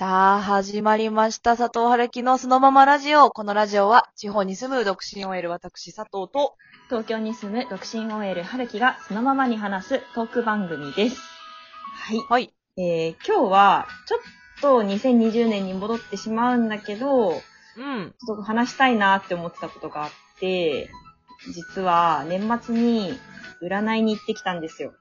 さあ、始まりました。佐藤春樹のそのままラジオ。このラジオは、地方に住む独身 OL 私佐藤と、東京に住む独身 OL 春樹がそのままに話すトーク番組です。はい。はい。えー、今日は、ちょっと2020年に戻ってしまうんだけど、うん。ちょっと話したいなって思ってたことがあって、実は年末に占いに行ってきたんですよ。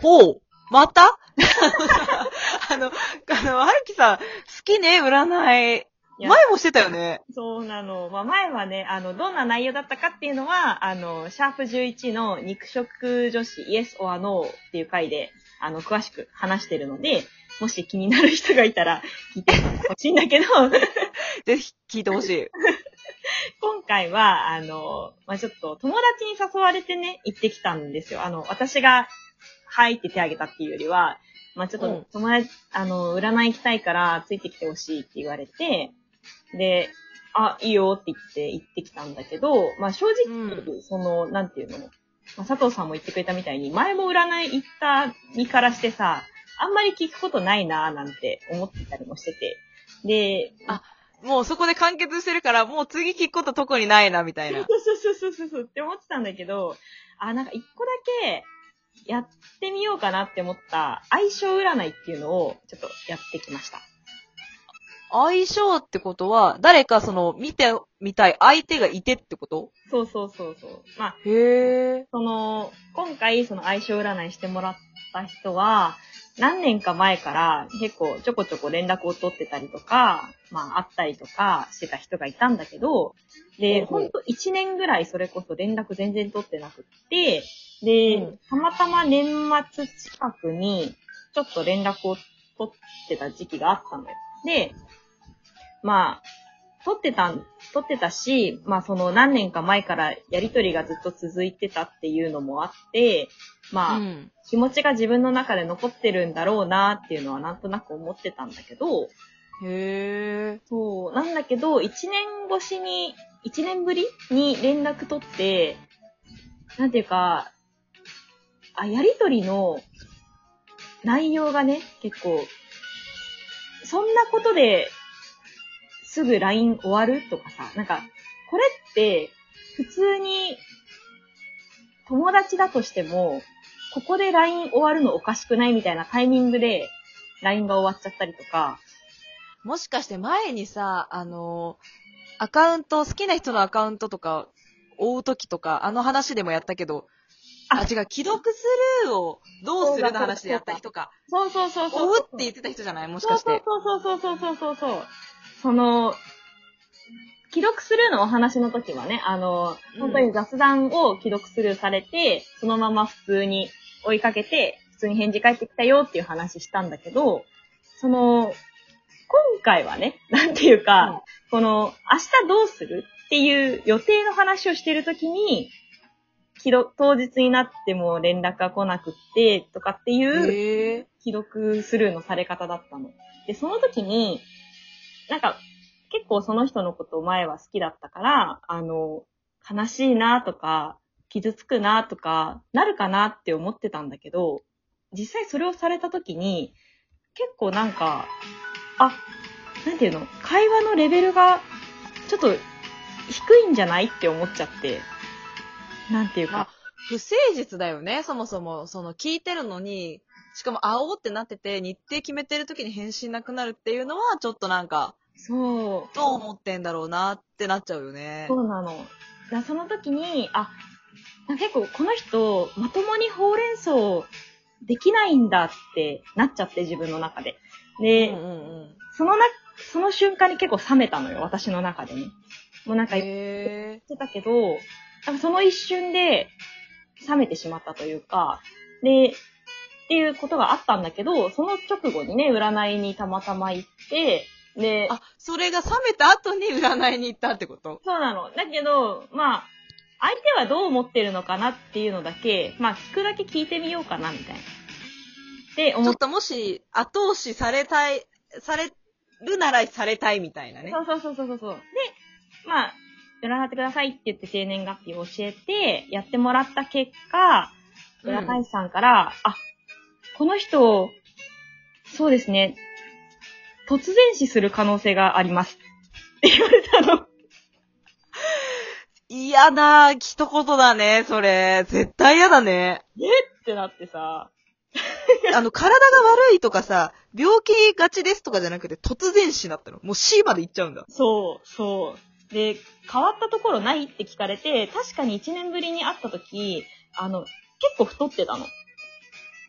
ほう。また？あの、あの、春樹さん、好きね、占い。前もしてたよね。そうなの。まあ、前はね、あの、どんな内容だったかっていうのは、あの、シャープ11の肉食女子イエス or No っていう回で、あの、詳しく話してるので、もし気になる人がいたら聞いてほしいんだけど、ぜひ聞いてほしい。今回は、あの、まあ、ちょっと友達に誘われてね、行ってきたんですよ。あの、私が、はいって手挙げたっていうよりは、まあ、ちょっうんと友達、あの、占い行きたいからついてきてほしいって言われて、で、あ、いいよって言って行ってきたんだけど、まあ、正直、うその、なんていうの、まあ、佐藤さんも言ってくれたみたいに、前も占い行った身からしてさ、あんまり聞くことないなーなんて思ってたりもしてて。で、あもうそこで完結してるから、もう次聞くこと特にないな、みたいな。そうそうそうそうそうって思ってたんだけど、あ、なんか一個だけやってみようかなって思った相性占いっていうのをちょっとやってきました。相性ってことは、誰かその、見てみたい相手がいてってこと？そうそうそうそう。まあ、へえ。その、今回その相性占いしてもらった人は、何年か前から結構ちょこちょこ連絡を取ってたりとか、まあ会ったりとかしてた人がいたんだけど、で、ほんと1年ぐらいそれこそ連絡全然取ってなくって、で、うんたまたま年末近くにちょっと連絡を取ってた時期があったのよ。で、まあ、取ってたん、取ってたし、まあその何年か前からやりとりがずっと続いてたっていうのもあって、まあ、うん。気持ちが自分の中で残ってるんだろうなっていうのはなんとなく思ってたんだけど、へえ。そう、なんだけど、一年越しに、一年ぶりに連絡取って、なんていうか、あ、やりとりの内容がね、結構、そんなことですぐ LINE 終わるとかさ、なんか、これって、普通に、友達だとしても、ここで LINE 終わるのおかしくないみたいなタイミングで LINE が終わっちゃったりとか、もしかして前にさ、あの、アカウント、好きな人のアカウントとか、追うときとか、あの話でもやったけど、あ、あ違う、既読スルーをどうするの話でやった人か。そうそうそうそう。追うって言ってた人じゃない？もしかして。そうそうそうそうそうそうそう。その、既読スルーのお話の時はね、あの、うん本当に雑談を既読スルーされて、そのまま普通に追いかけて、普通に返事返ってきたよっていう話したんだけど、その、今回はね、なんていうか、この、明日どうするっていう予定の話をしてる時に、既読当日になっても連絡が来なくって、とかっていう、へえ。既読スルーのされ方だったの。で、その時に、なんか、結構その人のことを前は好きだったから、あの、悲しいなとか、傷つくなとか、なるかなって思ってたんだけど、実際それをされた時に、結構なんか、あ、なんていうの会話のレベルが、ちょっと、低いんじゃないって思っちゃって、なんていうまあか、不誠実だよね、そもそも。その、聞いてるのに、しかも、会おうってなってて、日程決めてる時に返信なくなるっていうのは、ちょっとなんか、そう、どう思ってんだろうなってなっちゃうよね。そうなの。その時に、あ、結構この人、まともにほうれん草できないんだってなっちゃって自分の中で。で、うんうんうん。そのな、その瞬間に結構冷めたのよ、私の中でね。もうなんか言っ。てたけど、その一瞬で冷めてしまったというか、で、っていうことがあったんだけど、その直後にね、占いにたまたま行って、で、あ、それが冷めた後に占いに行ったってこと？そうなの。だけど、まあ、相手はどう思ってるのかなっていうのだけ、まあ、聞くだけ聞いてみようかな、みたいな。で、思っちょっともし、後押しされたい、されるならされたいみたいなね。そうそうそうそうそう。で、まあ、占ってくださいって言って生年月日を教えて、やってもらった結果、うん占い師さんから、あ、この人、そうですね。突然死する可能性があります。って言われたの。嫌な一言だね、それ。絶対嫌だね。ってなってさ、あの、体が悪いとかさ、病気がちですとかじゃなくて、突然死なったの。もう C まで行っちゃうんだ。そう、そう。で、変わったところないって聞かれて、確かに1年ぶりに会った時、あの、結構太ってたの。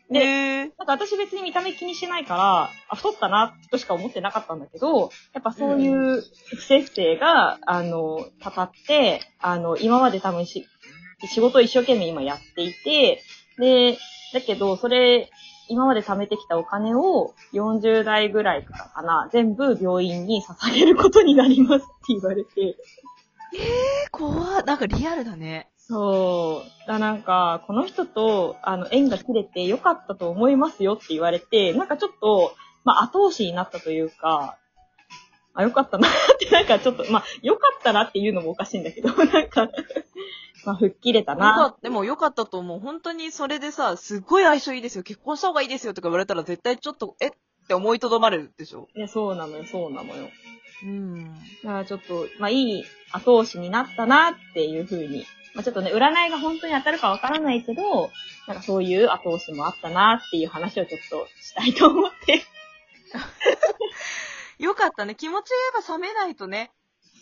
でなんか私別に見た目気にしないから、あ、太ったな、としか思ってなかったんだけど、やっぱそういう不正不正が、あの、たたって、あの、今まで多分し、仕事を一生懸命今やっていて、で、だけど、それ、今まで貯めてきたお金を40代ぐらいからかな、全部病院に捧げることになりますって言われて、え、怖っなんかリアルだね。そう。だなんか、この人と、あの、縁が切れてよかったと思いますよって言われて、なんかちょっと、まあ、後押しになったというか、あ、よかったなって、なんかちょっと、まあ、よかったなっていうのもおかしいんだけど、なんか、まあ、吹っ切れたよな。でもよかったと思う。本当にそれでさ、すっごい相性いいですよ。結婚した方がいいですよとか言われたら絶対ちょっと、えって思いとどまるでしょ？いや、そうなのよ、そうなのよ。うん。だからちょっと、まあ、いい後押しになったなっていうふうに。まあ、ちょっとね、占いが本当に当たるかわからないけど、なんかそういう後押しもあったなっていう話をちょっとしたいと思って。よかったね。気持ち言えば冷めないとね。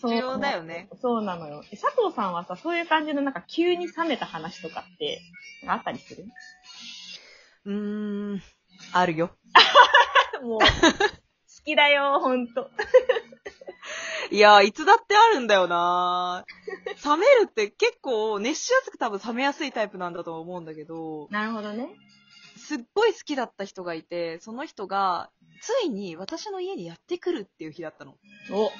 重要だよね。そうなのよ。え佐藤さんはさ、そういう感じのなんか急に冷めた話とかって、あったりする？うーん。あるよ。もう、好きだよ、ほんと。いやいつだってあるんだよな冷めるって結構熱しやすく多分冷めやすいタイプなんだと思うんだけど、なるほどね。すっごい好きだった人がいて、その人が、ついに私の家にやってくるっていう日だったの。お、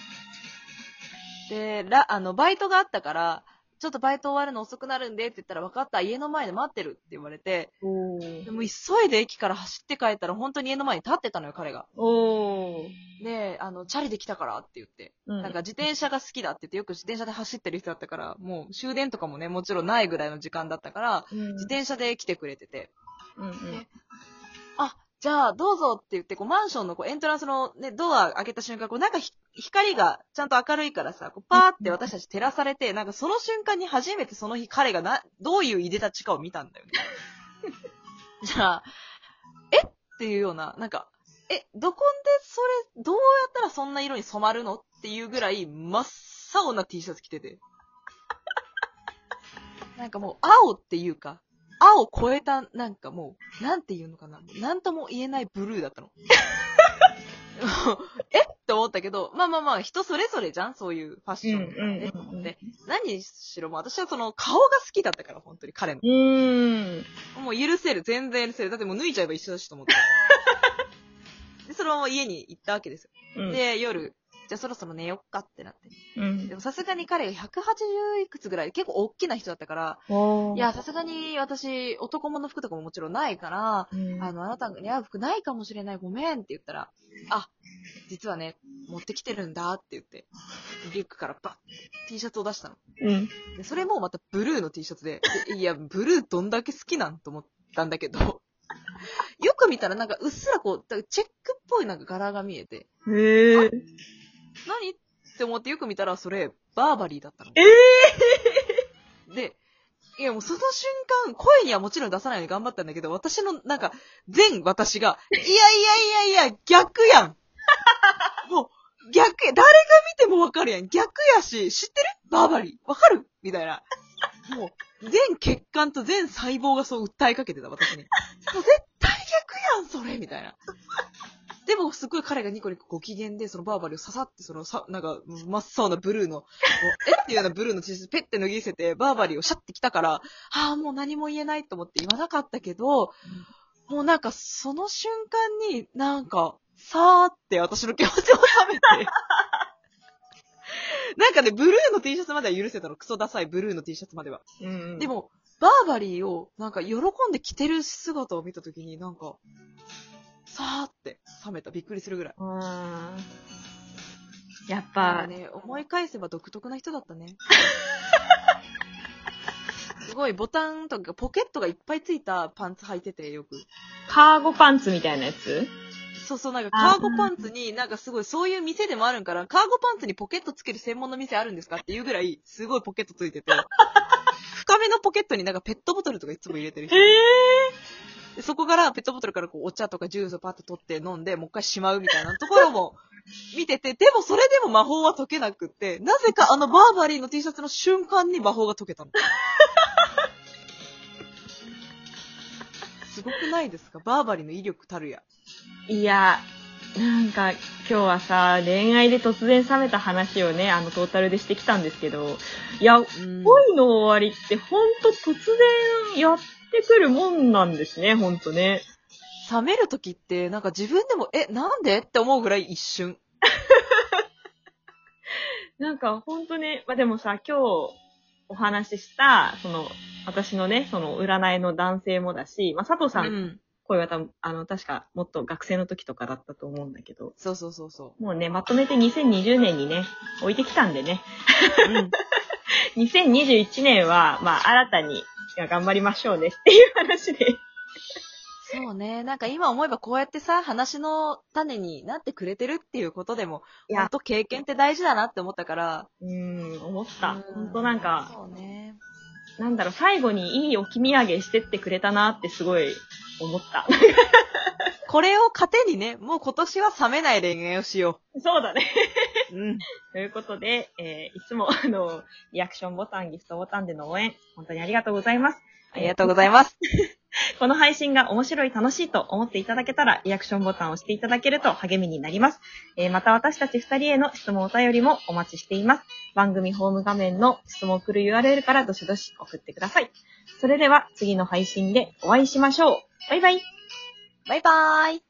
で、ら、あの、バイトがあったから、ちょっとバイト終わるの遅くなるんでって言ったら、分かった、家の前で待ってるって言われて、おでも急いで駅から走って帰ったら、本当に家の前に立ってたのよ、彼が。で、あの、チャリで来たからって言って。うんなんか自転車が好きだって言って、よく自転車で走ってる人だったから、もう終電とかもね、もちろんないぐらいの時間だったから、うん自転車で来てくれてて、うんうん。あ、じゃあどうぞって言って、こうマンションのこうエントランスのね、ドア開けた瞬間、こうなんかひ光がちゃんと明るいからさ、こうパーって私たち照らされて、なんかその瞬間に初めてその日彼がな、どういういでたちかを見たんだよね。じゃあ、え？っていうような、なんか、え、どこでそれ、どうやったらそんな色に染まるのっていうぐらい真っ青な T シャツ着てて。なんかもう青っていうか、青超えた、なんかもう、なんていうのかな。なんとも言えないブルーだったの。え？って思ったけど、まあまあまあ、人それぞれじゃんそういうファッションとかね。うんうんうん何しろもう私はその顔が好きだったから、本当に彼の。うーん。もう許せる、全然許せる。だってもう脱いじゃえば一緒だしと思って。で、そのまま家に行ったわけですよ。うん、で、夜、じゃあそろそろ寝よっかってなって。うんで。もさすがに彼が180いくつぐらい、結構大きな人だったから、いや、さすがに私、男物の服とかももちろんないから、うんあの、あなたに合う服ないかもしれない、ごめんって言ったら、あ、実はね、持ってきてるんだって言って、リュックからバッ T シャツを出したの。うん。で、それもまたブルーの T シャツで、でいや、ブルーどんだけ好きなんと思ったんだけど、よく見たらなんかうっすらこう、チェックっぽいなんか柄が見えて、へえ。何？って思ってよく見たらそれ、バーバリーだったの。えで、いやもうその瞬間、声にはもちろん出さないように頑張ったんだけど、私のなんか、全私が、いやいやいやいや、逆やん もう、逆や、誰が見てもわかるやん。逆やし、知ってる？バーバリー。わかる？みたいな。もう、全血管と全細胞がそう訴えかけてた、私に。もう絶対逆やん、それみたいな。でも、すごい彼がニコニコご機嫌で、そのバーバリーを刺さって、そのさ、なんか、真っ青なブルーの、え？っていうようなブルーの T シャツペッて脱ぎ捨てて、バーバリーをシャッてきたから、ああ、もう何も言えないと思って言わなかったけど、もうなんかその瞬間になんか、さーって私の気持ちを冷めて。なんかね、ブルーの T シャツまでは許せたの。クソダサいブルーの T シャツまでは。うん。で、も、バーバリーをなんか喜んで着てる姿を見たときになんか、さーって冷めた。びっくりするぐらい。うーん。やっぱか、ね、思い返せば独特な人だったね。すごいボタンとかポケットがいっぱいついたパンツ履いててよく。カーゴパンツみたいなやつ？そうそう、なんかカーゴパンツに、なんかすごいそういう店でもあるんから、カーゴパンツにポケットつける専門の店あるんですかっていうぐらい、すごいポケットついてて、深めのポケットになんかペットボトルとかいつも入れてる人。えでそこからペットボトルからこうお茶とかジュースをパッと取って飲んで、もう一回しまうみたいなところも見てて、でもそれでも魔法は解けなくって、なぜかあのバーバリーの T シャツの瞬間に魔法が解けたの。すごくないですか？バーバリーの威力たるや。いや、なんか今日はさ、恋愛で突然冷めた話をね、あのトータルでしてきたんですけど、いや、うん。恋の終わりってほんと突然やってくるもんなんですね、ほんとね。冷める時って、なんか自分でも、え、なんでって思うぐらい一瞬。なんかほんとね、まあ、でもさ、今日お話しした、その、私のね、その占いの男性もだし、まあ、佐藤さん、うん。声は多分、あの、確かもっと学生の時とかだったと思うんだけど、そうそうそうそもうね、まとめて2020年にね、置いてきたんでね、う。うん。2021年は、まあ、新たに、いや頑張りましょうねっていう話で。そうね。なんか今思えばこうやってさ、話の種になってくれてるっていうことでも、いやほんと経験って大事だなって思ったから。うーん、思った。うんほんとなんか、そうね。なんだろう、最後にいい置き土産してってくれたなってすごい思った。これを糧にね、もう今年は冷めない恋愛をしよそうだね。う。うん。ということで、えーいつも、あの、リアクションボタン、ギフトボタンでの応援、本当にありがとうございます。ありがとうございます。この配信が面白い、楽しいと思っていただけたら、リアクションボタンを押していただけると励みになります。えーまた私たち二人への質問お便りもお待ちしています。番組ホーム画面の質問を送る URL からどしどし送ってください。それでは次の配信でお会いしましょう。バイバイ。バイバーイ。